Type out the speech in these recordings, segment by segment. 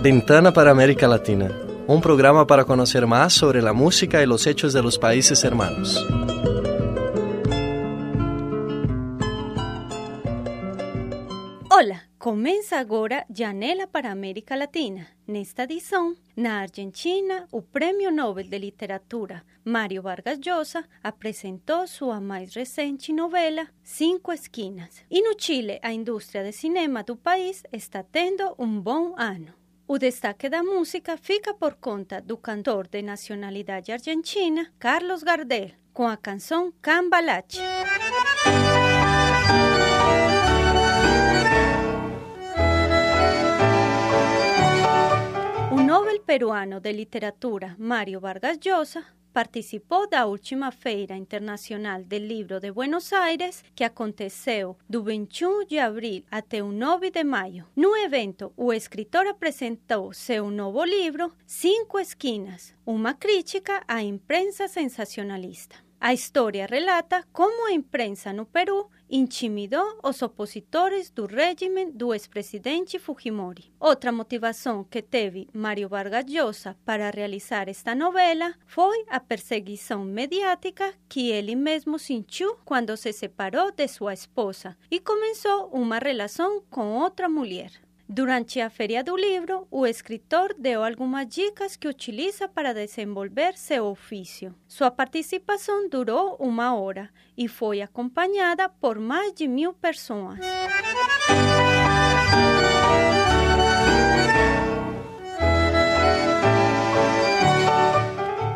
Ventana para América Latina, un programa para conocer más sobre la música y los hechos de los países hermanos. Hola, comienza agora Janela para América Latina. Nesta edição, na Argentina, o Prêmio Nobel de Literatura Mário Vargas Llosa apresentou sua mais recente novela Cinco Esquinas. E no Chile, a indústria de cinema do país está tendo um bom ano. O destaque da música fica por conta do cantor de nacionalidade argentina Carlos Gardel, com a canção Cambalache. Nobel peruano de literatura Mário Vargas Llosa participou da última Feira Internacional del Livro de Buenos Aires, que aconteceu do 21 de abril até o 9 de maio. No evento, o escritor apresentou seu novo livro, Cinco Esquinas, uma crítica à imprensa sensacionalista. A história relata como a imprensa no Peru intimidou os opositores do regime do ex-presidente Fujimori. Outra motivação que teve Mário Vargas Llosa para realizar esta novela foi a perseguição mediática que ele mesmo sentiu quando se separou de sua esposa e começou uma relação com outra mulher. Durante a Feria do Livro, o escritor deu algumas dicas que utiliza para desenvolver seu ofício. Sua participação durou uma hora e foi acompanhada por mais de mil pessoas.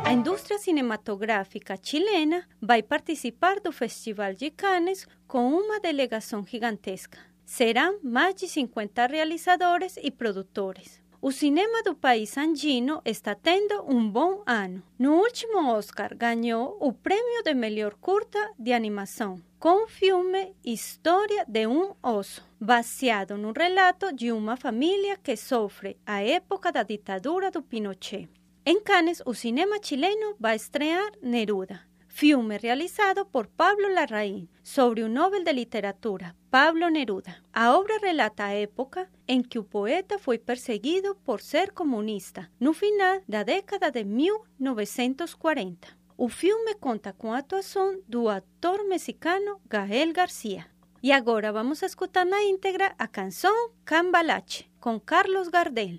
A indústria cinematográfica chilena vai participar do Festival de Cannes com uma delegação gigantesca. Serão mais de 50 realizadores e produtores. O cinema do país andino está tendo um bom ano. No último Oscar, ganhou o prêmio de melhor curta de animação, com o filme História de um Osso, baseado no relato de uma família que sofre a época da ditadura do Pinochet. Em Cannes, o cinema chileno vai estrear Neruda, filme realizado por Pablo Larraín sobre o Nobel de Literatura, Pablo Neruda. A obra relata a época em que o poeta foi perseguido por ser comunista, no final da década de 1940. O filme conta com a atuação do ator mexicano Gael García. E agora vamos escutar na íntegra a canção Cambalache, com Carlos Gardel.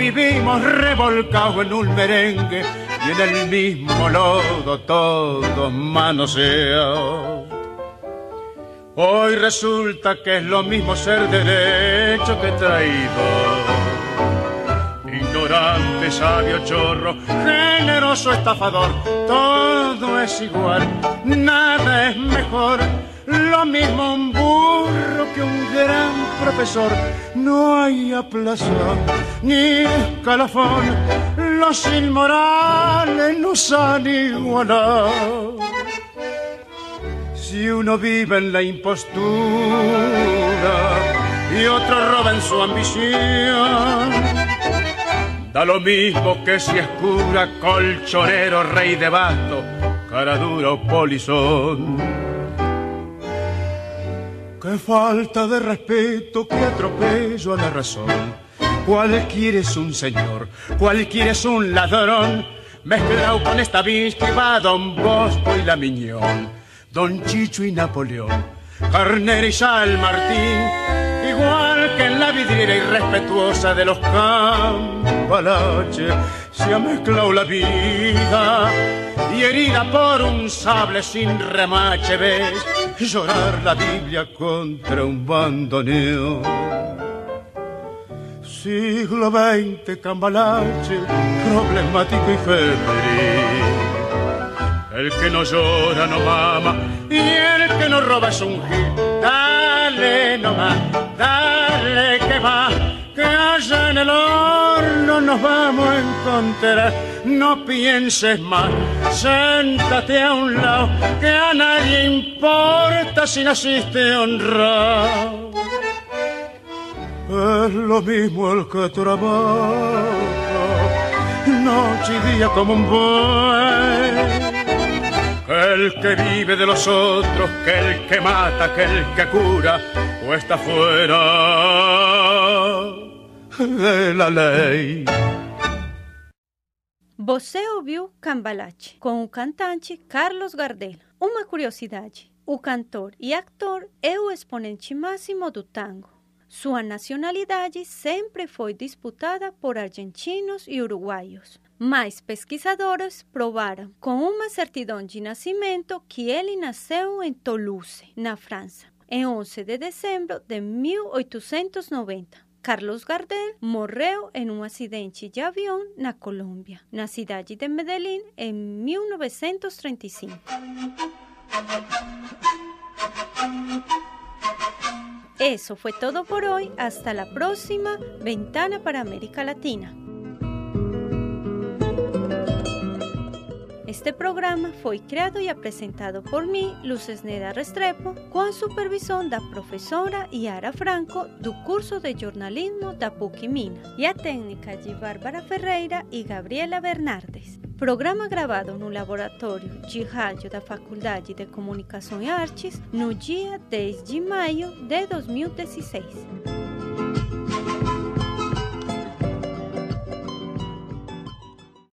Vivimos revolcados en un merengue y en el mismo lodo todos manoseados. Hoy resulta que es lo mismo ser derecho que traidor. Ignorante, sabio, chorro, generoso, estafador, todo es igual, nada es mejor. Lo mismo un burro que un gran profesor. No hay aplazón ni escalafón. Los inmorales nos han igualado. Si uno vive en la impostura y otro roba en su ambición, da lo mismo que si es cura, colchonero, rey de basto, cara dura o polizón. Qué falta de respeto, qué atropello a la razón. Cualquiera es un señor, cualquiera es un ladrón. Mezclado con esta que va Don Bosco y la Miñón, Don Chicho y Napoleón, Carnera y Sal Martín, igual la vidriera irrespetuosa de los cambalaches, se ha mezclado la vida y herida por un sable sin remache ves llorar la Biblia contra un bandoneón. Siglo XX, cambalache, problemático y febril. El que no llora no mama y el que no roba es un gil. Dale nomás, dale que va, que allá en el horno nos vamos a encontrar. No pienses más, séntate a un lado, que a nadie importa si naciste honrado. Es lo mismo el que trabaja, noche y día como un buey. El que vive de los otros, que el que mata, que el que cura, o está fuera de la lei. Você ouviu Cambalache com o cantante Carlos Gardel. Uma curiosidade: o cantor e actor é o exponente máximo do tango. Sua nacionalidade sempre foi disputada por argentinos e uruguaios, mas pesquisadores provaram com uma certidão de nascimento que ele nasceu em Toulouse, na França, em 11 de dezembro de 1890. Carlos Gardel morreu em um acidente de avião na Colômbia, na cidade de Medellín, em 1935. Eso fue todo por hoy. Hasta la próxima Ventana para América Latina. Este programa foi criado e apresentado por mim, Luces Neda Restrepo, com a supervisão da professora Yara Franco do curso de jornalismo da PUC Minas e a técnica de Bárbara Ferreira e Gabriela Bernardes. Programa gravado no laboratório de rádio da Faculdade de Comunicação e Artes no dia 10 de maio de 2016.